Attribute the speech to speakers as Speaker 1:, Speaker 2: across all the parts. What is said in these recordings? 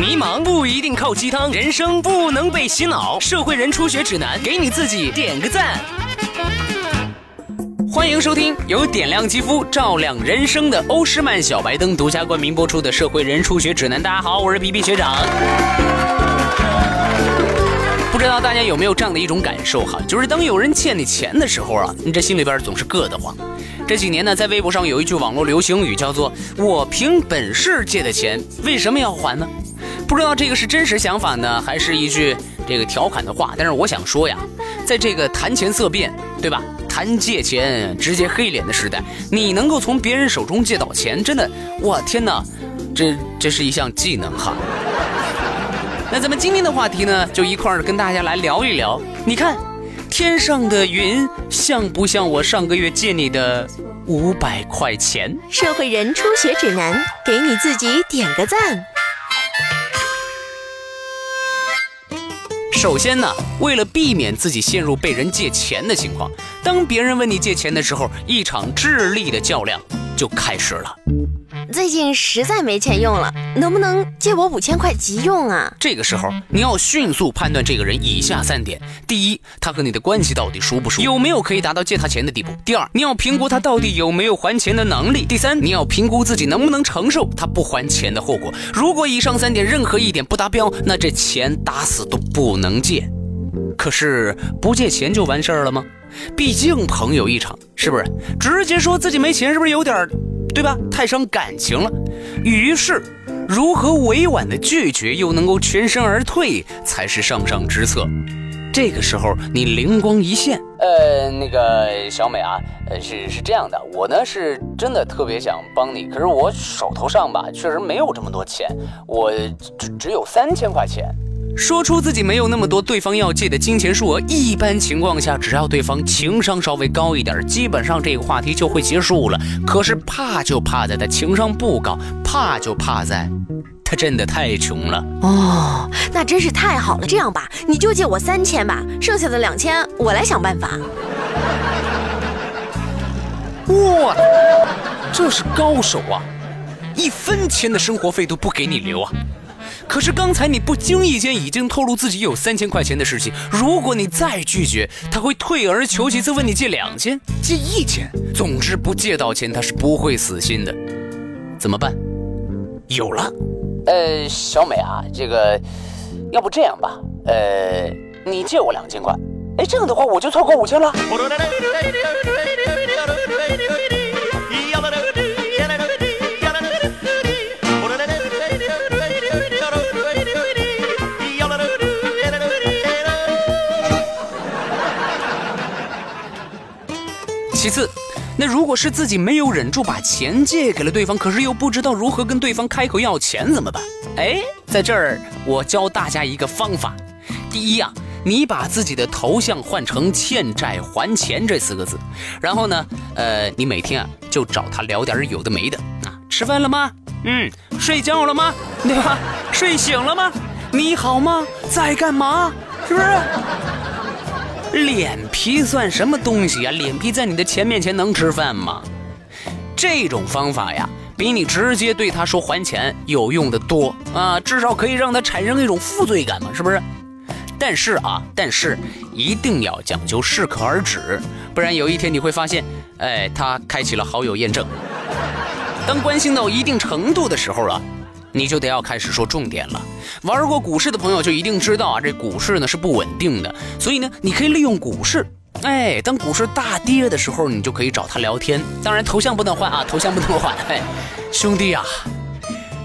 Speaker 1: 迷茫不一定靠鸡汤，人生不能被洗脑。社会人初学指南，给你自己点个赞。欢迎收听由点亮肌肤、照亮人生的欧诗漫小白灯独家冠名播出的《社会人初学指南》。大家好，我是皮皮学长。不知道大家有没有这样的一种感受哈，就是当有人欠你钱的时候啊，你这心里边总是硌得慌。这几年呢，在微博上有一句网络流行语，叫做“我凭本事借的钱，为什么要还呢？”不知道这个是真实想法呢，还是一句这个调侃的话？但是我想说呀，在这个谈钱色变，对吧？谈借钱直接黑脸的时代，你能够从别人手中借到钱，真的，我天哪，这这是一项技能哈。那咱们今天的话题呢，就一块儿跟大家来聊一聊。你看，天上的云像不像我上个月借你的五百块钱？
Speaker 2: 社会人初学指南，给你自己点个赞。
Speaker 1: 首先呢，为了避免自己陷入被人借钱的情况，当别人问你借钱的时候，一场智力的较量就开始了。
Speaker 2: 最近实在没钱用了，能不能借我五千块急用啊？
Speaker 1: 这个时候你要迅速判断这个人以下三点：第一，他和你的关系到底熟不熟，有没有可以达到借他钱的地步；第二，你要评估他到底有没有还钱的能力；第三，你要评估自己能不能承受他不还钱的后果。如果以上三点任何一点不达标，那这钱打死都不能借。可是不借钱就完事儿了吗？毕竟朋友一场，是不是？直接说自己没钱，是不是有点？对吧？太伤感情了。于是，如何委婉的拒绝又能够全身而退，才是上上之策。这个时候，你灵光一现，呃，那个小美啊，呃，是是这样的，我呢是真的特别想帮你，可是我手头上吧，确实没有这么多钱，我只只有三千块钱。说出自己没有那么多对方要借的金钱数额，一般情况下，只要对方情商稍微高一点，基本上这个话题就会结束了。可是怕就怕在他情商不高，怕就怕在，他真的太穷了。
Speaker 2: 哦，那真是太好了。这样吧，你就借我三千吧，剩下的两千我来想办法。
Speaker 1: 哇，这是高手啊，一分钱的生活费都不给你留啊。可是刚才你不经意间已经透露自己有三千块钱的事情，如果你再拒绝，他会退而求其次问你借两千、借一千，总之不借到钱他是不会死心的。怎么办？有了，呃，小美啊，这个，要不这样吧，呃，你借我两千块，哎，这样的话我就凑够五千了。其次，那如果是自己没有忍住把钱借给了对方，可是又不知道如何跟对方开口要钱怎么办？哎，在这儿我教大家一个方法。第一呀，你把自己的头像换成“欠债还钱”这四个字，然后呢，呃，你每天啊就找他聊点有的没的啊，吃饭了吗？嗯，睡觉了吗？对吧？睡醒了吗？你好吗？在干嘛？是不是？脸皮算什么东西呀？脸皮在你的钱面前能吃饭吗？这种方法呀，比你直接对他说还钱有用的多啊！至少可以让他产生一种负罪感嘛，是不是？但是啊，但是一定要讲究适可而止，不然有一天你会发现，哎，他开启了好友验证。当关心到一定程度的时候啊。你就得要开始说重点了。玩过股市的朋友就一定知道啊，这股市呢是不稳定的，所以呢，你可以利用股市，哎，当股市大跌的时候，你就可以找他聊天。当然，头像不能换啊，头像不能换。哎，兄弟啊，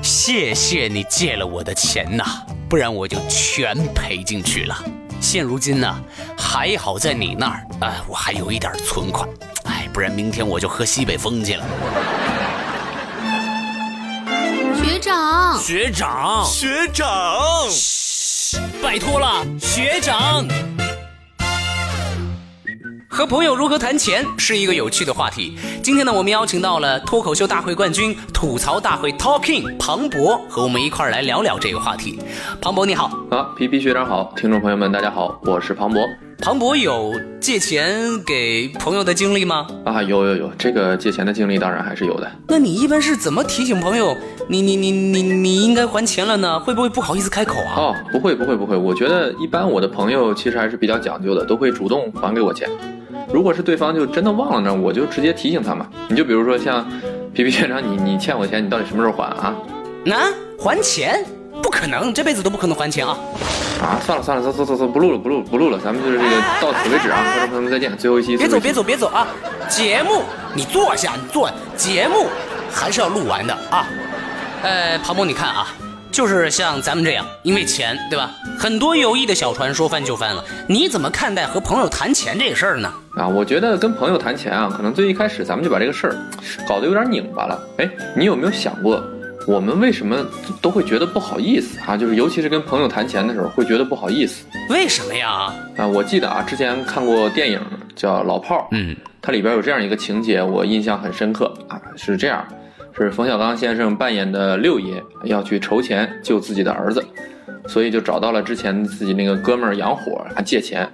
Speaker 1: 谢谢你借了我的钱呐，不然我就全赔进去了。现如今呢，还好在你那儿，哎，我还有一点存款，哎，不然明天我就喝西北风去了。
Speaker 3: 学长，
Speaker 1: 学长，
Speaker 4: 学长，
Speaker 1: 嘘，拜托了，学长。和朋友如何谈钱是一个有趣的话题。今天呢，我们邀请到了脱口秀大会冠军、吐槽大会 Talking 庞博，和我们一块儿来聊聊这个话题。庞博你好，
Speaker 5: 啊，皮皮学长好，听众朋友们大家好，我是庞博。
Speaker 1: 庞博有借钱给朋友的经历吗？
Speaker 4: 啊，有有有，这个借钱的经历当然还是有的。
Speaker 1: 那你一般是怎么提醒朋友你你你你你应该还钱了呢？会不会不好意思开口啊？
Speaker 4: 哦，不会不会不会，我觉得一般我的朋友其实还是比较讲究的，都会主动还给我钱。如果是对方就真的忘了呢，我就直接提醒他嘛。你就比如说像皮皮学长，你你欠我钱，你到底什么时候还啊？
Speaker 1: 那还钱？不可能，这辈子都不可能还钱啊！
Speaker 4: 啊，算了算了，走走走走，不录了不录不录了，咱们就是这个到此为止啊，观众朋友们再见，最后一期。
Speaker 1: 别走别走别走啊！节目你坐下，你坐，节目还是要录完的啊。呃，庞博，你看啊，就是像咱们这样，因为钱，对吧？很多友谊的小船说翻就翻了。你怎么看待和朋友谈钱这个事儿呢？
Speaker 4: 啊，我觉得跟朋友谈钱啊，可能最一开始咱们就把这个事儿搞得有点拧巴了。哎，你有没有想过？我们为什么都会觉得不好意思啊？就是尤其是跟朋友谈钱的时候，会觉得不好意思。
Speaker 1: 为什么呀？
Speaker 4: 啊，我记得啊，之前看过电影叫《老炮儿》，
Speaker 1: 嗯，
Speaker 4: 它里边有这样一个情节，我印象很深刻啊。是这样，是冯小刚先生扮演的六爷要去筹钱救自己的儿子，所以就找到了之前自己那个哥们儿杨火啊借钱。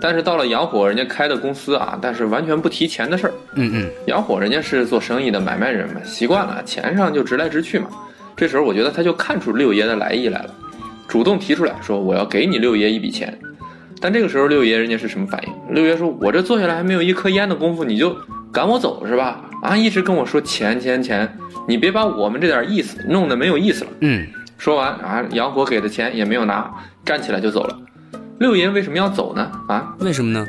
Speaker 4: 但是到了杨火人家开的公司啊，但是完全不提钱的事儿。
Speaker 1: 嗯嗯，
Speaker 4: 杨火人家是做生意的买卖人嘛，习惯了钱上就直来直去嘛。这时候我觉得他就看出六爷的来意来了，主动提出来说我要给你六爷一笔钱。但这个时候六爷人家是什么反应？六爷说：“我这坐下来还没有一颗烟的功夫，你就赶我走是吧？啊，一直跟我说钱钱钱，你别把我们这点意思弄得没有意思了。”
Speaker 1: 嗯，
Speaker 4: 说完啊，杨火给的钱也没有拿，站起来就走了。六爷为什么要走呢？啊，
Speaker 1: 为什么呢？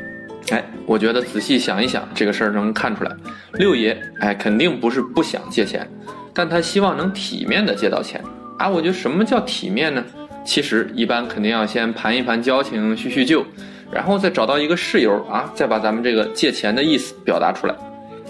Speaker 4: 哎，我觉得仔细想一想，这个事儿能看出来，六爷哎肯定不是不想借钱，但他希望能体面的借到钱啊。我觉得什么叫体面呢？其实一般肯定要先盘一盘交情，叙叙旧，然后再找到一个事由啊，再把咱们这个借钱的意思表达出来。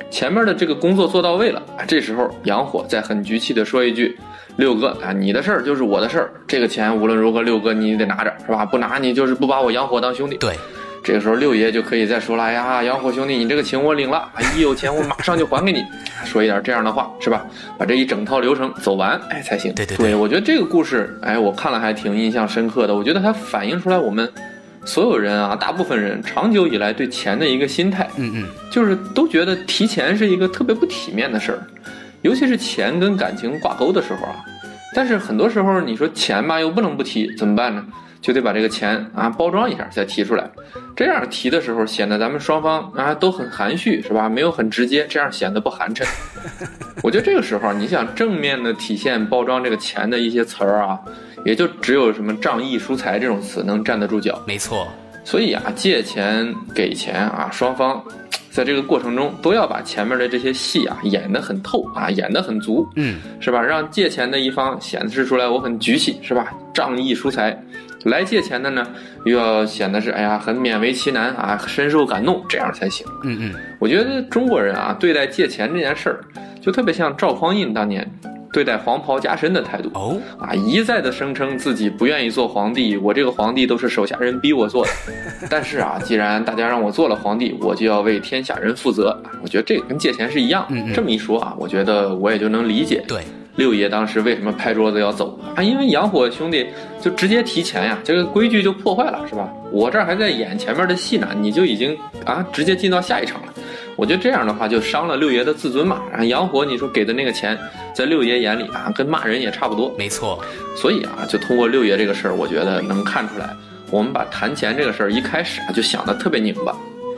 Speaker 4: 前面的这个工作做到位了啊，这时候杨火再很局气的说一句。六哥啊，你的事儿就是我的事儿，这个钱无论如何，六哥你得拿着，是吧？不拿你就是不把我杨火当兄弟。
Speaker 1: 对，
Speaker 4: 这个时候六爷就可以再说了，哎呀，杨火兄弟，你这个情我领了，一有钱我马上就还给你，说一点这样的话，是吧？把这一整套流程走完，哎才行。
Speaker 1: 对对对，
Speaker 4: 我觉得这个故事，哎，我看了还挺印象深刻的。我觉得它反映出来我们所有人啊，大部分人长久以来对钱的一个心态，
Speaker 1: 嗯嗯，
Speaker 4: 就是都觉得提钱是一个特别不体面的事儿。尤其是钱跟感情挂钩的时候啊，但是很多时候你说钱吧又不能不提，怎么办呢？就得把这个钱啊包装一下再提出来，这样提的时候显得咱们双方啊都很含蓄，是吧？没有很直接，这样显得不寒碜。我觉得这个时候你想正面的体现包装这个钱的一些词儿啊，也就只有什么仗义疏财这种词能站得住脚。
Speaker 1: 没错，
Speaker 4: 所以啊，借钱给钱啊，双方。在这个过程中，都要把前面的这些戏啊演得很透啊，演得很足，
Speaker 1: 嗯，
Speaker 4: 是吧？让借钱的一方显示出来我很局气，是吧？仗义疏财，来借钱的呢，又要显得是哎呀很勉为其难啊，深受感动，这样才行。
Speaker 1: 嗯嗯，
Speaker 4: 我觉得中国人啊，对待借钱这件事儿，就特别像赵匡胤当年。对待黄袍加身的态度
Speaker 1: 哦
Speaker 4: 啊，一再的声称自己不愿意做皇帝，我这个皇帝都是手下人逼我做的。但是啊，既然大家让我做了皇帝，我就要为天下人负责。我觉得这个跟借钱是一样。这么一说啊，我觉得我也就能理解。
Speaker 1: 对，
Speaker 4: 六爷当时为什么拍桌子要走啊？因为杨火兄弟就直接提钱呀，这个规矩就破坏了，是吧？我这儿还在演前面的戏呢，你就已经啊直接进到下一场了。我觉得这样的话就伤了六爷的自尊嘛。然后杨火，你说给的那个钱，在六爷眼里啊，跟骂人也差不多。
Speaker 1: 没错。
Speaker 4: 所以啊，就通过六爷这个事儿，我觉得能看出来，我们把谈钱这个事儿一开始啊就想的特别拧巴。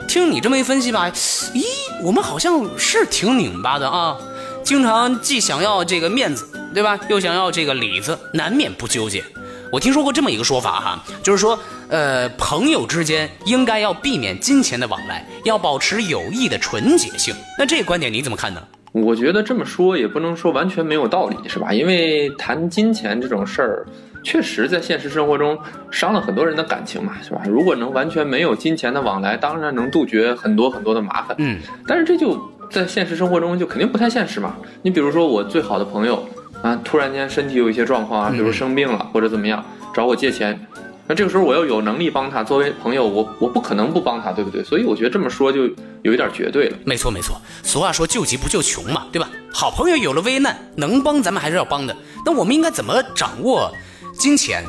Speaker 1: 听你这么一分析吧，咦，我们好像是挺拧巴的啊，经常既想要这个面子，对吧？又想要这个里子，难免不纠结。我听说过这么一个说法哈，就是说，呃，朋友之间应该要避免金钱的往来，要保持友谊的纯洁性。那这个观点你怎么看呢？
Speaker 4: 我觉得这么说也不能说完全没有道理，是吧？因为谈金钱这种事儿，确实在现实生活中伤了很多人的感情嘛，是吧？如果能完全没有金钱的往来，当然能杜绝很多很多的麻烦。
Speaker 1: 嗯，
Speaker 4: 但是这就在现实生活中就肯定不太现实嘛。你比如说我最好的朋友。啊，突然间身体有一些状况啊，比如生病了或者怎么样，找我借钱，那这个时候我要有能力帮他，作为朋友，我我不可能不帮他，对不对？所以我觉得这么说就有一点绝对了。
Speaker 1: 没错没错，俗话说救急不救穷嘛，对吧？好朋友有了危难能帮咱们还是要帮的。那我们应该怎么掌握金钱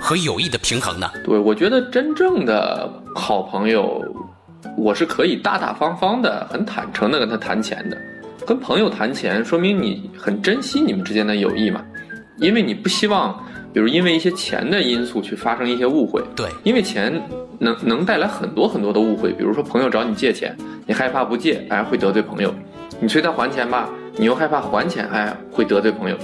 Speaker 1: 和友谊的平衡呢？
Speaker 4: 对，我觉得真正的好朋友，我是可以大大方方的、很坦诚的跟他谈钱的。跟朋友谈钱，说明你很珍惜你们之间的友谊嘛，因为你不希望，比如因为一些钱的因素去发生一些误会。
Speaker 1: 对，
Speaker 4: 因为钱能能带来很多很多的误会，比如说朋友找你借钱，你害怕不借，哎，会得罪朋友；你催他还钱吧，你又害怕还钱，哎，会得罪朋友。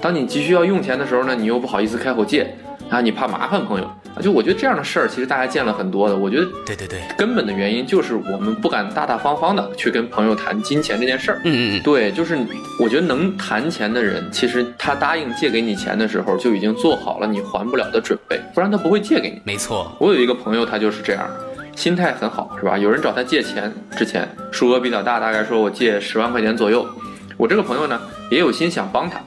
Speaker 4: 当你急需要用钱的时候呢，你又不好意思开口借，啊，你怕麻烦朋友。就我觉得这样的事儿，其实大家见了很多的。我觉得
Speaker 1: 对对对，
Speaker 4: 根本的原因就是我们不敢大大方方的去跟朋友谈金钱这件事儿。
Speaker 1: 嗯嗯嗯，
Speaker 4: 对，就是我觉得能谈钱的人，其实他答应借给你钱的时候，就已经做好了你还不了的准备，不然他不会借给你。
Speaker 1: 没错。
Speaker 4: 我有一个朋友，他就是这样，心态很好，是吧？有人找他借钱之前，数额比较大，大概说我借十万块钱左右。我这个朋友呢，也有心想帮他，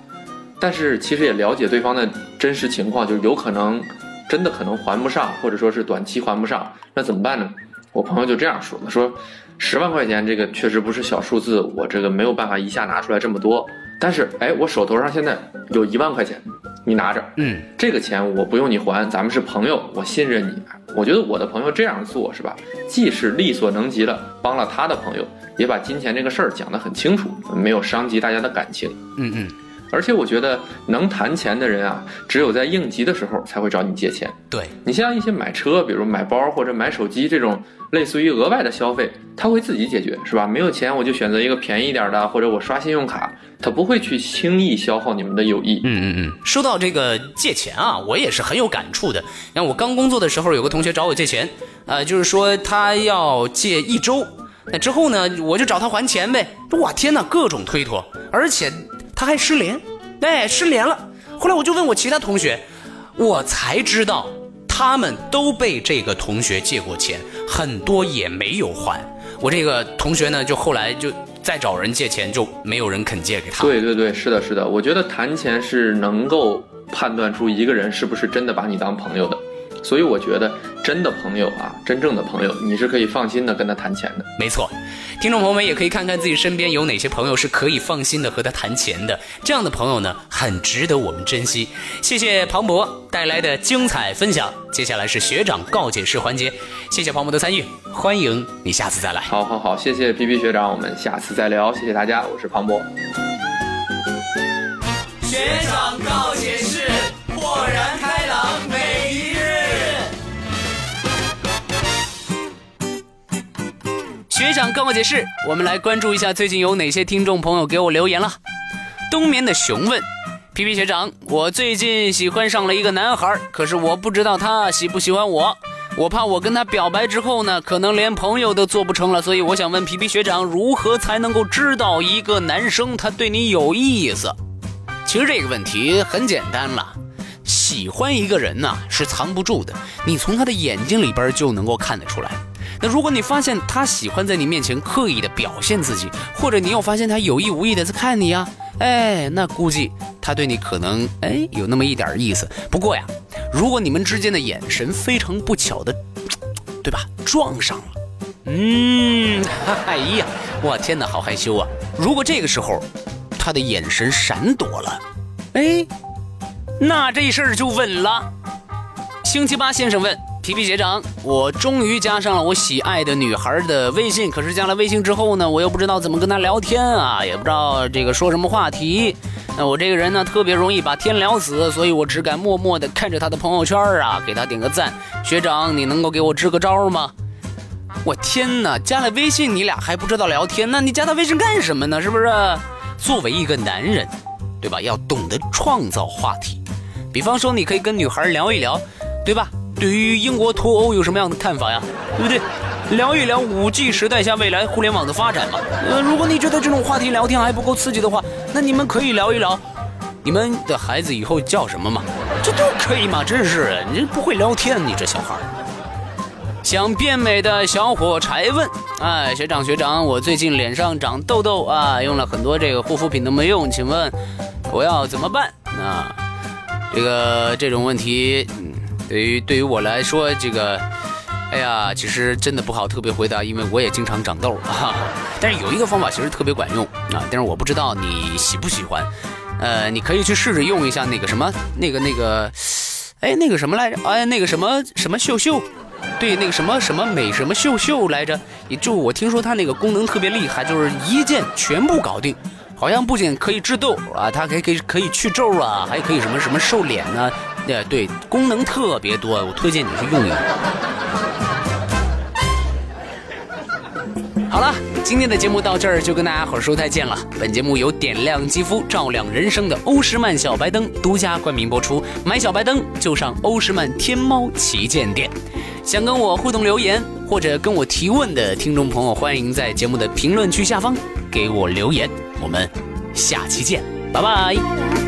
Speaker 4: 但是其实也了解对方的真实情况，就是有可能。真的可能还不上，或者说是短期还不上，那怎么办呢？我朋友就这样说的：说十万块钱这个确实不是小数字，我这个没有办法一下拿出来这么多。但是哎，我手头上现在有一万块钱，你拿着，
Speaker 1: 嗯，
Speaker 4: 这个钱我不用你还，咱们是朋友，我信任你。我觉得我的朋友这样做是吧，既是力所能及了帮了他的朋友，也把金钱这个事儿讲得很清楚，没有伤及大家的感情。
Speaker 1: 嗯嗯。
Speaker 4: 而且我觉得能谈钱的人啊，只有在应急的时候才会找你借钱。
Speaker 1: 对
Speaker 4: 你像一些买车，比如买包或者买手机这种类似于额外的消费，他会自己解决，是吧？没有钱我就选择一个便宜一点的，或者我刷信用卡，他不会去轻易消耗你们的友谊。
Speaker 1: 嗯嗯嗯。说到这个借钱啊，我也是很有感触的。像我刚工作的时候，有个同学找我借钱，呃，就是说他要借一周，那之后呢，我就找他还钱呗。哇天哪，各种推脱，而且。他还失联，哎，失联了。后来我就问我其他同学，我才知道他们都被这个同学借过钱，很多也没有还。我这个同学呢，就后来就再找人借钱，就没有人肯借给他。
Speaker 4: 对对对，是的，是的。我觉得谈钱是能够判断出一个人是不是真的把你当朋友的。所以我觉得，真的朋友啊，真正的朋友，你是可以放心的跟他谈钱的。
Speaker 1: 没错，听众朋友们也可以看看自己身边有哪些朋友是可以放心的和他谈钱的。这样的朋友呢，很值得我们珍惜。谢谢庞博带来的精彩分享。接下来是学长告解式环节，谢谢庞博的参与，欢迎你下次再来。
Speaker 4: 好好好，谢谢皮皮学长，我们下次再聊。谢谢大家，我是庞博。
Speaker 1: 学长告解学长告解释，我们来关注一下最近有哪些听众朋友给我留言了。冬眠的熊问：皮皮学长，我最近喜欢上了一个男孩，可是我不知道他喜不喜欢我，我怕我跟他表白之后呢，可能连朋友都做不成了，所以我想问皮皮学长，如何才能够知道一个男生他对你有意思？其实这个问题很简单了，喜欢一个人呢是藏不住的，你从他的眼睛里边就能够看得出来。那如果你发现他喜欢在你面前刻意的表现自己，或者你又发现他有意无意的在看你呀，哎，那估计他对你可能哎有那么一点意思。不过呀，如果你们之间的眼神非常不巧的，对吧，撞上了，嗯，哎呀，我天哪，好害羞啊！如果这个时候他的眼神闪躲了，哎，那这事儿就稳了。星期八先生问。皮皮学长，我终于加上了我喜爱的女孩的微信。可是加了微信之后呢，我又不知道怎么跟她聊天啊，也不知道这个说什么话题。那我这个人呢，特别容易把天聊死，所以我只敢默默的看着她的朋友圈啊，给她点个赞。学长，你能够给我支个招吗？我天哪，加了微信你俩还不知道聊天？那你加他微信干什么呢？是不是？作为一个男人，对吧？要懂得创造话题。比方说，你可以跟女孩聊一聊，对吧？对于英国脱欧有什么样的看法呀？对不对？聊一聊五 G 时代下未来互联网的发展嘛。呃，如果你觉得这种话题聊天还不够刺激的话，那你们可以聊一聊，你们的孩子以后叫什么嘛？这都可以嘛？真是，你不会聊天，你这小孩。想变美的小火柴问：哎，学长学长，我最近脸上长痘痘啊，用了很多这个护肤品都没用，请问我要怎么办？啊，这个这种问题。对于对于我来说，这个，哎呀，其实真的不好特别回答，因为我也经常长痘啊。但是有一个方法其实特别管用啊，但是我不知道你喜不喜欢。呃，你可以去试着用一下那个什么，那个那个，哎，那个什么来着？哎，那个什么什么秀秀，对，那个什么什么美什么秀秀来着？也就我听说它那个功能特别厉害，就是一键全部搞定。好像不仅可以治痘啊，它还可以可以去皱啊，还可以什么什么瘦脸呢？呃对，功能特别多，我推荐你去用用。好了，今天的节目到这儿就跟大家伙说再见了。本节目由点亮肌肤、照亮人生的欧诗漫小白灯独家冠名播出，买小白灯就上欧诗漫天猫旗舰店。想跟我互动留言或者跟我提问的听众朋友，欢迎在节目的评论区下方给我留言。我们下期见，拜拜。